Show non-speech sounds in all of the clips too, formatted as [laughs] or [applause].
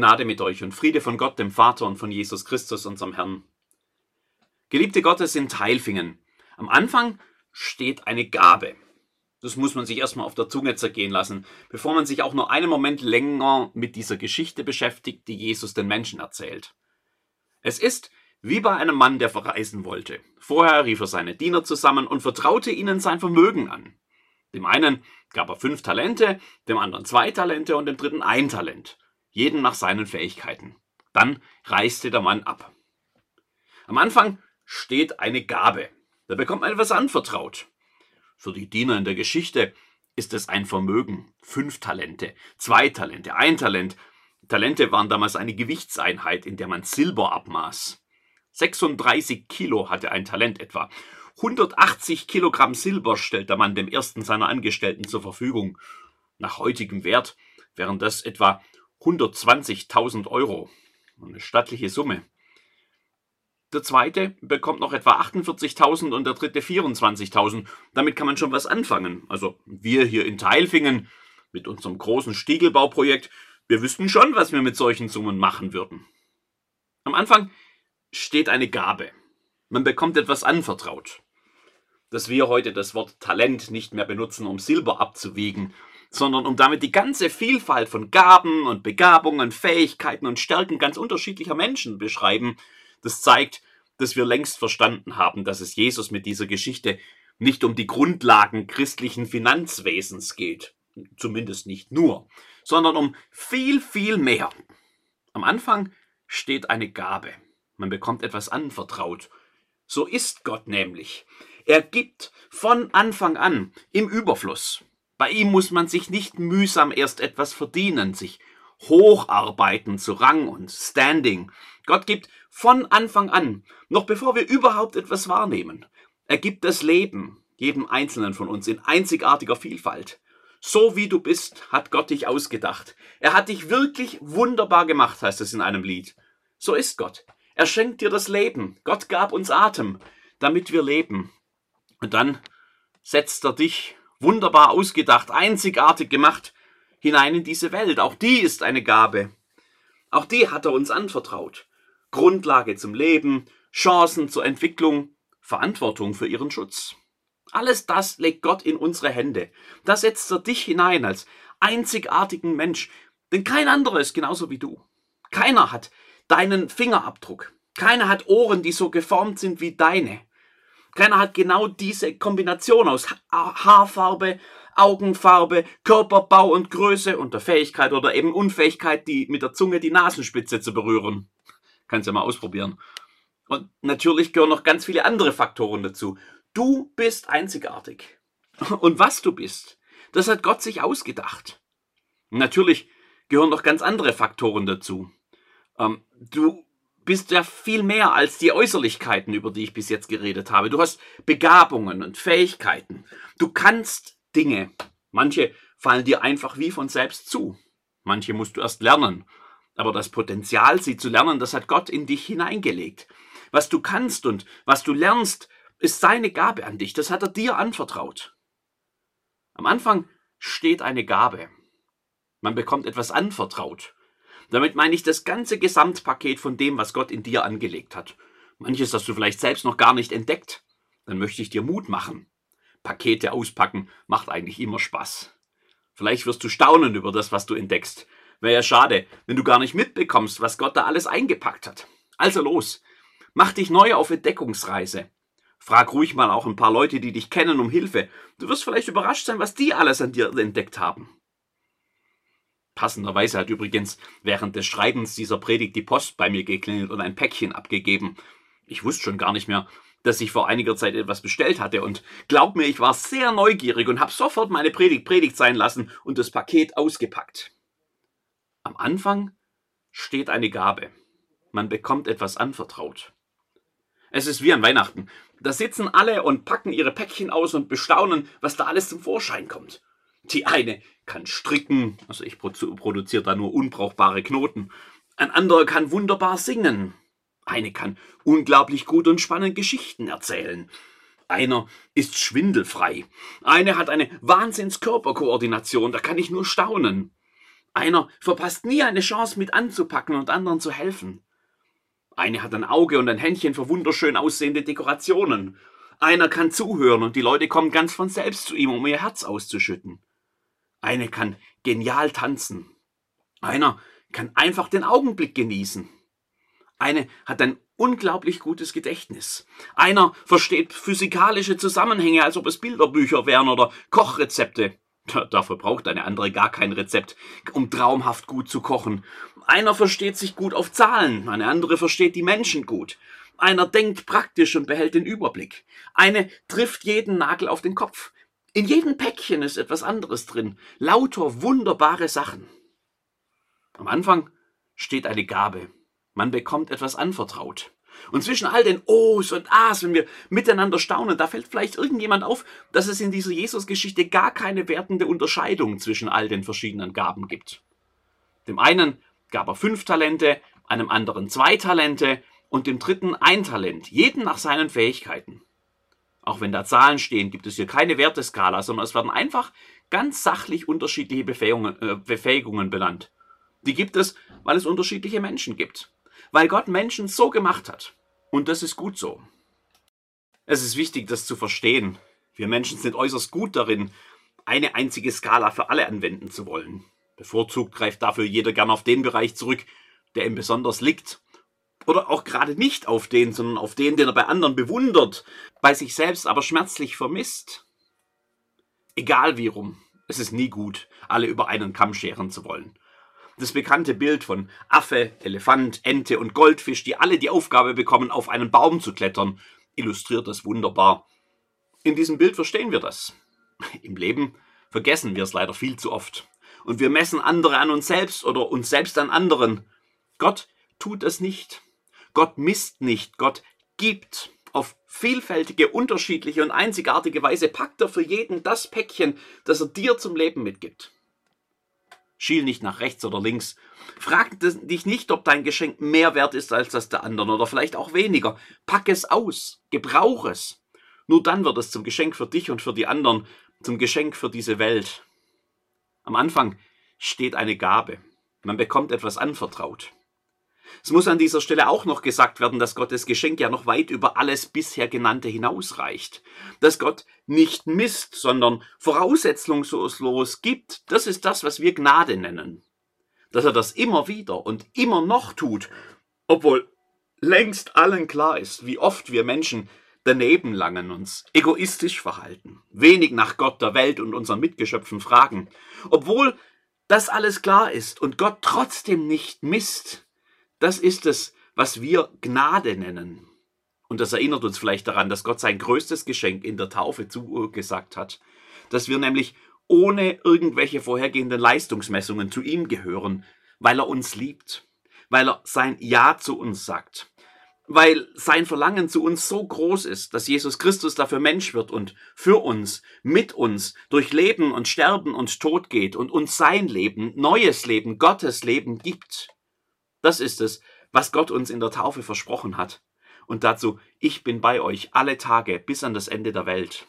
Gnade mit euch und Friede von Gott, dem Vater und von Jesus Christus, unserem Herrn. Geliebte Gottes in Teilfingen. Am Anfang steht eine Gabe. Das muss man sich erstmal auf der Zunge zergehen lassen, bevor man sich auch nur einen Moment länger mit dieser Geschichte beschäftigt, die Jesus den Menschen erzählt. Es ist wie bei einem Mann, der verreisen wollte. Vorher rief er seine Diener zusammen und vertraute ihnen sein Vermögen an. Dem einen gab er fünf Talente, dem anderen zwei Talente und dem dritten ein Talent, jeden nach seinen Fähigkeiten. Dann reiste der Mann ab. Am Anfang steht eine Gabe. Da bekommt man etwas anvertraut. Für die Diener in der Geschichte ist es ein Vermögen. Fünf Talente, zwei Talente, ein Talent. Talente waren damals eine Gewichtseinheit, in der man Silber abmaß. 36 Kilo hatte ein Talent etwa. 180 Kilogramm Silber stellt der Mann dem ersten seiner Angestellten zur Verfügung. Nach heutigem Wert wären das etwa 120.000 Euro. Eine stattliche Summe. Der zweite bekommt noch etwa 48.000 und der dritte 24.000. Damit kann man schon was anfangen. Also wir hier in Teilfingen mit unserem großen Stiegelbauprojekt, wir wüssten schon, was wir mit solchen Summen machen würden. Am Anfang steht eine Gabe. Man bekommt etwas anvertraut. Dass wir heute das Wort Talent nicht mehr benutzen, um Silber abzuwiegen, sondern um damit die ganze Vielfalt von Gaben und Begabungen, Fähigkeiten und Stärken ganz unterschiedlicher Menschen beschreiben, das zeigt, dass wir längst verstanden haben, dass es Jesus mit dieser Geschichte nicht um die Grundlagen christlichen Finanzwesens geht, zumindest nicht nur, sondern um viel, viel mehr. Am Anfang steht eine Gabe. Man bekommt etwas anvertraut. So ist Gott nämlich. Er gibt von Anfang an im Überfluss. Bei ihm muss man sich nicht mühsam erst etwas verdienen, sich hocharbeiten zu Rang und Standing. Gott gibt von Anfang an, noch bevor wir überhaupt etwas wahrnehmen. Er gibt das Leben jedem Einzelnen von uns in einzigartiger Vielfalt. So wie du bist, hat Gott dich ausgedacht. Er hat dich wirklich wunderbar gemacht, heißt es in einem Lied. So ist Gott. Er schenkt dir das Leben. Gott gab uns Atem, damit wir leben. Und dann setzt er dich wunderbar ausgedacht, einzigartig gemacht, hinein in diese Welt. Auch die ist eine Gabe. Auch die hat er uns anvertraut. Grundlage zum Leben, Chancen zur Entwicklung, Verantwortung für ihren Schutz. Alles das legt Gott in unsere Hände. Da setzt er dich hinein als einzigartigen Mensch, denn kein anderer ist genauso wie du. Keiner hat deinen Fingerabdruck. Keiner hat Ohren, die so geformt sind wie deine. Keiner hat genau diese Kombination aus Haarfarbe, Augenfarbe, Körperbau und Größe und der Fähigkeit oder eben Unfähigkeit, die mit der Zunge die Nasenspitze zu berühren. Kannst ja mal ausprobieren. Und natürlich gehören noch ganz viele andere Faktoren dazu. Du bist einzigartig. [laughs] Und was du bist, das hat Gott sich ausgedacht. Natürlich gehören noch ganz andere Faktoren dazu. Ähm, du bist ja viel mehr als die Äußerlichkeiten, über die ich bis jetzt geredet habe. Du hast Begabungen und Fähigkeiten. Du kannst Dinge. Manche fallen dir einfach wie von selbst zu. Manche musst du erst lernen. Aber das Potenzial, sie zu lernen, das hat Gott in dich hineingelegt. Was du kannst und was du lernst, ist seine Gabe an dich. Das hat er dir anvertraut. Am Anfang steht eine Gabe. Man bekommt etwas anvertraut. Damit meine ich das ganze Gesamtpaket von dem, was Gott in dir angelegt hat. Manches hast du vielleicht selbst noch gar nicht entdeckt. Dann möchte ich dir Mut machen. Pakete auspacken macht eigentlich immer Spaß. Vielleicht wirst du staunen über das, was du entdeckst. Wäre ja schade, wenn du gar nicht mitbekommst, was Gott da alles eingepackt hat. Also los, mach dich neu auf Entdeckungsreise. Frag ruhig mal auch ein paar Leute, die dich kennen, um Hilfe. Du wirst vielleicht überrascht sein, was die alles an dir entdeckt haben. Passenderweise hat übrigens während des Schreibens dieser Predigt die Post bei mir geklingelt und ein Päckchen abgegeben. Ich wusste schon gar nicht mehr, dass ich vor einiger Zeit etwas bestellt hatte und glaub mir, ich war sehr neugierig und habe sofort meine Predigt Predigt sein lassen und das Paket ausgepackt. Am Anfang steht eine Gabe. Man bekommt etwas anvertraut. Es ist wie an Weihnachten. Da sitzen alle und packen ihre Päckchen aus und bestaunen, was da alles zum Vorschein kommt. Die eine kann stricken, also ich produziere da nur unbrauchbare Knoten. Ein anderer kann wunderbar singen. Eine kann unglaublich gut und spannend Geschichten erzählen. Einer ist schwindelfrei. Eine hat eine Wahnsinnskörperkoordination, da kann ich nur staunen. Einer verpasst nie eine Chance mit anzupacken und anderen zu helfen. Eine hat ein Auge und ein Händchen für wunderschön aussehende Dekorationen. Einer kann zuhören und die Leute kommen ganz von selbst zu ihm, um ihr Herz auszuschütten. Eine kann genial tanzen. Einer kann einfach den Augenblick genießen. Eine hat ein unglaublich gutes Gedächtnis. Einer versteht physikalische Zusammenhänge, als ob es Bilderbücher wären oder Kochrezepte. Dafür braucht eine andere gar kein Rezept, um traumhaft gut zu kochen. Einer versteht sich gut auf Zahlen, eine andere versteht die Menschen gut. Einer denkt praktisch und behält den Überblick. Eine trifft jeden Nagel auf den Kopf. In jedem Päckchen ist etwas anderes drin. Lauter wunderbare Sachen. Am Anfang steht eine Gabe. Man bekommt etwas anvertraut. Und zwischen all den O's und A's, wenn wir miteinander staunen, da fällt vielleicht irgendjemand auf, dass es in dieser Jesus-Geschichte gar keine wertende Unterscheidung zwischen all den verschiedenen Gaben gibt. Dem einen gab er fünf Talente, einem anderen zwei Talente und dem dritten ein Talent, jeden nach seinen Fähigkeiten. Auch wenn da Zahlen stehen, gibt es hier keine Werteskala, sondern es werden einfach ganz sachlich unterschiedliche Befähigungen, äh, Befähigungen benannt. Die gibt es, weil es unterschiedliche Menschen gibt weil Gott Menschen so gemacht hat. Und das ist gut so. Es ist wichtig, das zu verstehen. Wir Menschen sind äußerst gut darin, eine einzige Skala für alle anwenden zu wollen. Bevorzugt greift dafür jeder gern auf den Bereich zurück, der ihm besonders liegt. Oder auch gerade nicht auf den, sondern auf den, den er bei anderen bewundert, bei sich selbst aber schmerzlich vermisst. Egal wie rum, es ist nie gut, alle über einen Kamm scheren zu wollen. Das bekannte Bild von Affe, Elefant, Ente und Goldfisch, die alle die Aufgabe bekommen, auf einen Baum zu klettern, illustriert das wunderbar. In diesem Bild verstehen wir das. Im Leben vergessen wir es leider viel zu oft. Und wir messen andere an uns selbst oder uns selbst an anderen. Gott tut es nicht. Gott misst nicht. Gott gibt. Auf vielfältige, unterschiedliche und einzigartige Weise packt er für jeden das Päckchen, das er dir zum Leben mitgibt. Schiel nicht nach rechts oder links. Frag dich nicht, ob dein Geschenk mehr wert ist als das der anderen oder vielleicht auch weniger. Pack es aus, gebrauch es. Nur dann wird es zum Geschenk für dich und für die anderen, zum Geschenk für diese Welt. Am Anfang steht eine Gabe. Man bekommt etwas anvertraut. Es muss an dieser Stelle auch noch gesagt werden, dass Gottes Geschenk ja noch weit über alles bisher Genannte hinausreicht. Dass Gott nicht misst, sondern voraussetzungslos gibt, das ist das, was wir Gnade nennen. Dass er das immer wieder und immer noch tut, obwohl längst allen klar ist, wie oft wir Menschen daneben langen, uns egoistisch verhalten, wenig nach Gott, der Welt und unseren Mitgeschöpfen fragen. Obwohl das alles klar ist und Gott trotzdem nicht misst, das ist es, was wir Gnade nennen. Und das erinnert uns vielleicht daran, dass Gott sein größtes Geschenk in der Taufe zugesagt hat, dass wir nämlich ohne irgendwelche vorhergehenden Leistungsmessungen zu ihm gehören, weil er uns liebt, weil er sein Ja zu uns sagt, weil sein Verlangen zu uns so groß ist, dass Jesus Christus dafür Mensch wird und für uns, mit uns, durch Leben und Sterben und Tod geht und uns sein Leben, neues Leben, Gottes Leben gibt. Das ist es, was Gott uns in der Taufe versprochen hat. Und dazu, ich bin bei euch alle Tage bis an das Ende der Welt.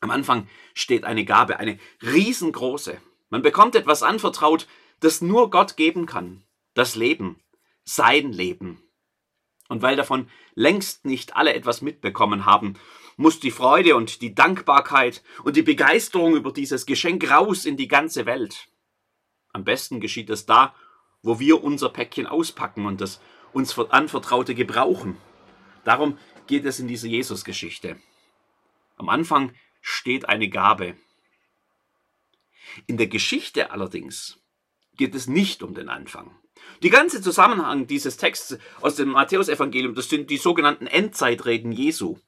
Am Anfang steht eine Gabe, eine riesengroße. Man bekommt etwas anvertraut, das nur Gott geben kann. Das Leben, sein Leben. Und weil davon längst nicht alle etwas mitbekommen haben, muss die Freude und die Dankbarkeit und die Begeisterung über dieses Geschenk raus in die ganze Welt. Am besten geschieht es da, wo wir unser Päckchen auspacken und das uns anvertraute gebrauchen. Darum geht es in dieser Jesus-Geschichte. Am Anfang steht eine Gabe. In der Geschichte allerdings geht es nicht um den Anfang. Die ganze Zusammenhang dieses Texts aus dem Matthäusevangelium, das sind die sogenannten Endzeitreden Jesu.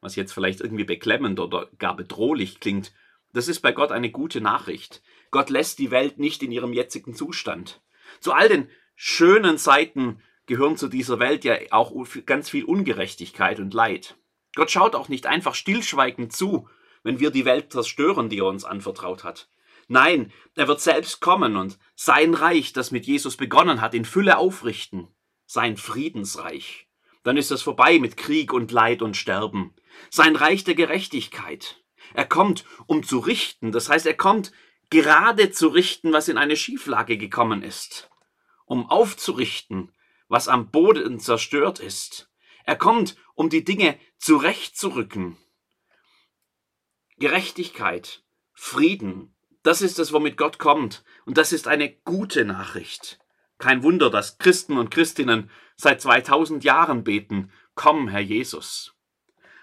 Was jetzt vielleicht irgendwie beklemmend oder gar bedrohlich klingt, das ist bei Gott eine gute Nachricht. Gott lässt die Welt nicht in ihrem jetzigen Zustand. Zu all den schönen Seiten gehören zu dieser Welt ja auch ganz viel Ungerechtigkeit und Leid. Gott schaut auch nicht einfach stillschweigend zu, wenn wir die Welt zerstören, die er uns anvertraut hat. Nein, er wird selbst kommen und sein Reich, das mit Jesus begonnen hat, in Fülle aufrichten. Sein Friedensreich. Dann ist es vorbei mit Krieg und Leid und Sterben. Sein Reich der Gerechtigkeit. Er kommt, um zu richten, das heißt, er kommt gerade zu richten, was in eine Schieflage gekommen ist, um aufzurichten, was am Boden zerstört ist. Er kommt, um die Dinge zurechtzurücken. Gerechtigkeit, Frieden, das ist es, womit Gott kommt. Und das ist eine gute Nachricht. Kein Wunder, dass Christen und Christinnen seit 2000 Jahren beten, komm, Herr Jesus.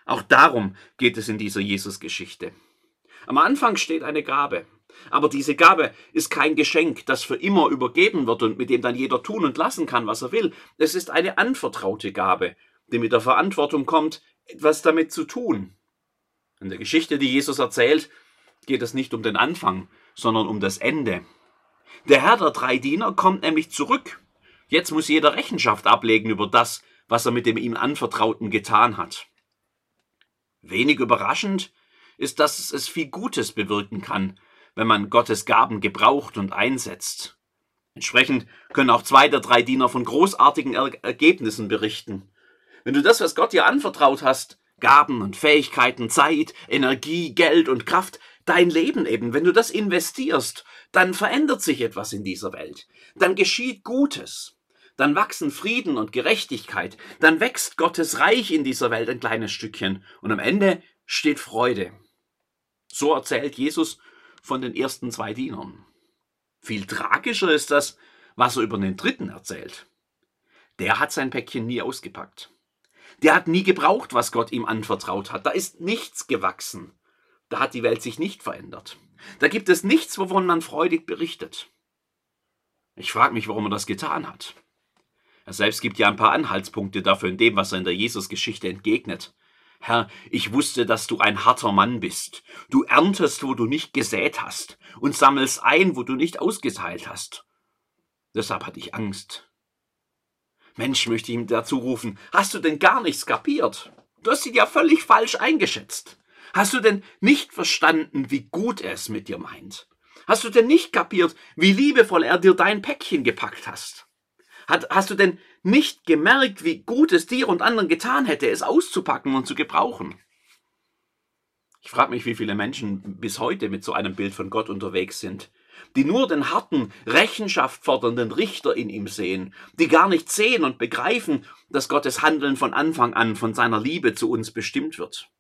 Auch darum geht es in dieser Jesus-Geschichte. Am Anfang steht eine Gabe. Aber diese Gabe ist kein Geschenk, das für immer übergeben wird und mit dem dann jeder tun und lassen kann, was er will. Es ist eine anvertraute Gabe, die mit der Verantwortung kommt, etwas damit zu tun. In der Geschichte, die Jesus erzählt, geht es nicht um den Anfang, sondern um das Ende. Der Herr der drei Diener kommt nämlich zurück. Jetzt muss jeder Rechenschaft ablegen über das, was er mit dem ihm Anvertrauten getan hat. Wenig überraschend ist, dass es viel Gutes bewirken kann, wenn man Gottes Gaben gebraucht und einsetzt. Entsprechend können auch zwei der drei Diener von großartigen er Ergebnissen berichten. Wenn du das, was Gott dir anvertraut hast, Gaben und Fähigkeiten, Zeit, Energie, Geld und Kraft, dein Leben eben, wenn du das investierst, dann verändert sich etwas in dieser Welt. Dann geschieht Gutes. Dann wachsen Frieden und Gerechtigkeit. Dann wächst Gottes Reich in dieser Welt ein kleines Stückchen. Und am Ende steht Freude. So erzählt Jesus von den ersten zwei Dienern. Viel tragischer ist das, was er über den dritten erzählt. Der hat sein Päckchen nie ausgepackt. Der hat nie gebraucht, was Gott ihm anvertraut hat. Da ist nichts gewachsen. Da hat die Welt sich nicht verändert. Da gibt es nichts, wovon man freudig berichtet. Ich frage mich, warum er das getan hat. Er selbst gibt ja ein paar Anhaltspunkte dafür in dem, was er in der Jesus-Geschichte entgegnet. Herr, ich wusste, dass du ein harter Mann bist. Du erntest, wo du nicht gesät hast, und sammelst ein, wo du nicht ausgeteilt hast. Deshalb hatte ich Angst. Mensch, möchte ich ihm dazu rufen, hast du denn gar nichts kapiert? Du hast ihn ja völlig falsch eingeschätzt. Hast du denn nicht verstanden, wie gut er es mit dir meint? Hast du denn nicht kapiert, wie liebevoll er dir dein Päckchen gepackt hast? Hat, hast du denn nicht gemerkt, wie gut es dir und anderen getan hätte, es auszupacken und zu gebrauchen? Ich frage mich, wie viele Menschen bis heute mit so einem Bild von Gott unterwegs sind, die nur den harten, Rechenschaft fordernden Richter in ihm sehen, die gar nicht sehen und begreifen, dass Gottes Handeln von Anfang an von seiner Liebe zu uns bestimmt wird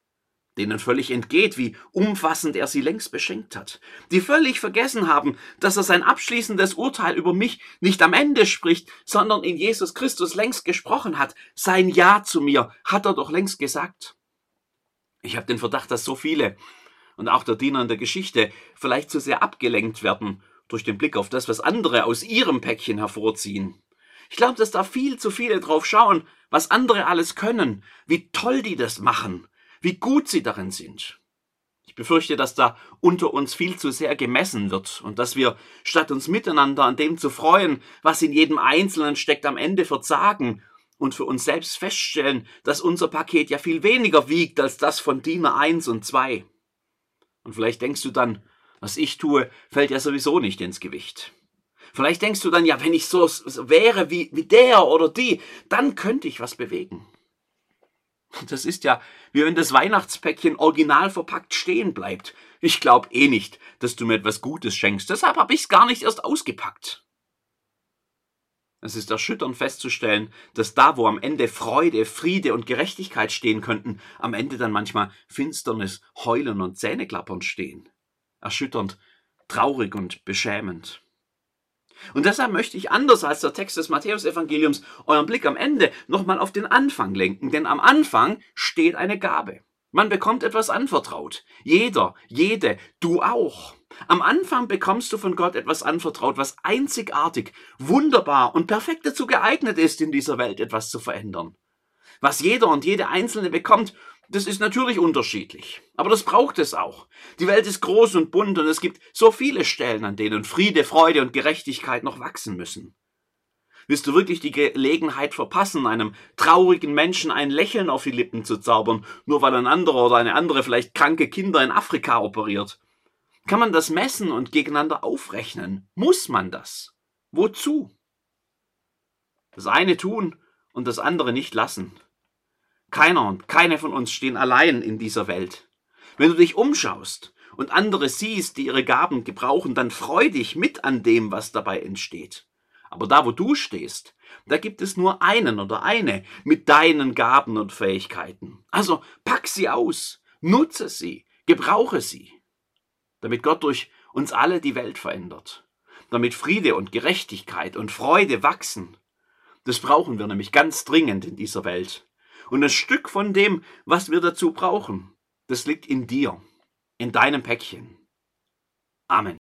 denen völlig entgeht, wie umfassend er sie längst beschenkt hat, die völlig vergessen haben, dass er sein abschließendes Urteil über mich nicht am Ende spricht, sondern in Jesus Christus längst gesprochen hat. Sein Ja zu mir hat er doch längst gesagt. Ich habe den Verdacht, dass so viele und auch der Diener in der Geschichte vielleicht zu sehr abgelenkt werden durch den Blick auf das, was andere aus ihrem Päckchen hervorziehen. Ich glaube, dass da viel zu viele drauf schauen, was andere alles können, wie toll die das machen, wie gut sie darin sind. Ich befürchte, dass da unter uns viel zu sehr gemessen wird und dass wir, statt uns miteinander an dem zu freuen, was in jedem Einzelnen steckt, am Ende verzagen und für uns selbst feststellen, dass unser Paket ja viel weniger wiegt als das von Diener 1 und 2. Und vielleicht denkst du dann, was ich tue, fällt ja sowieso nicht ins Gewicht. Vielleicht denkst du dann, ja, wenn ich so wäre wie, wie der oder die, dann könnte ich was bewegen. [laughs] Das ist ja, wie wenn das Weihnachtspäckchen original verpackt stehen bleibt. Ich glaube eh nicht, dass du mir etwas Gutes schenkst. Deshalb habe ich es gar nicht erst ausgepackt. Es ist erschütternd festzustellen, dass da, wo am Ende Freude, Friede und Gerechtigkeit stehen könnten, am Ende dann manchmal Finsternis, Heulen und Zähneklappern stehen. Erschütternd, traurig und beschämend. Und deshalb möchte ich anders als der Text des Matthäusevangeliums euren Blick am Ende nochmal auf den Anfang lenken, denn am Anfang steht eine Gabe. Man bekommt etwas anvertraut. Jeder, jede, du auch. Am Anfang bekommst du von Gott etwas anvertraut, was einzigartig, wunderbar und perfekt dazu geeignet ist, in dieser Welt etwas zu verändern. Was jeder und jede Einzelne bekommt, das ist natürlich unterschiedlich. Aber das braucht es auch. Die Welt ist groß und bunt und es gibt so viele Stellen, an denen Friede, Freude und Gerechtigkeit noch wachsen müssen. Willst du wirklich die Gelegenheit verpassen, einem traurigen Menschen ein Lächeln auf die Lippen zu zaubern, nur weil ein anderer oder eine andere vielleicht kranke Kinder in Afrika operiert? Kann man das messen und gegeneinander aufrechnen? Muss man das? Wozu? Das eine tun und das andere nicht lassen. Keiner und keine von uns stehen allein in dieser Welt. Wenn du dich umschaust und andere siehst, die ihre Gaben gebrauchen, dann freu dich mit an dem, was dabei entsteht. Aber da, wo du stehst, da gibt es nur einen oder eine mit deinen Gaben und Fähigkeiten. Also pack sie aus, nutze sie, gebrauche sie, damit Gott durch uns alle die Welt verändert, damit Friede und Gerechtigkeit und Freude wachsen. Das brauchen wir nämlich ganz dringend in dieser Welt. Und ein Stück von dem, was wir dazu brauchen, das liegt in dir, in deinem Päckchen. Amen.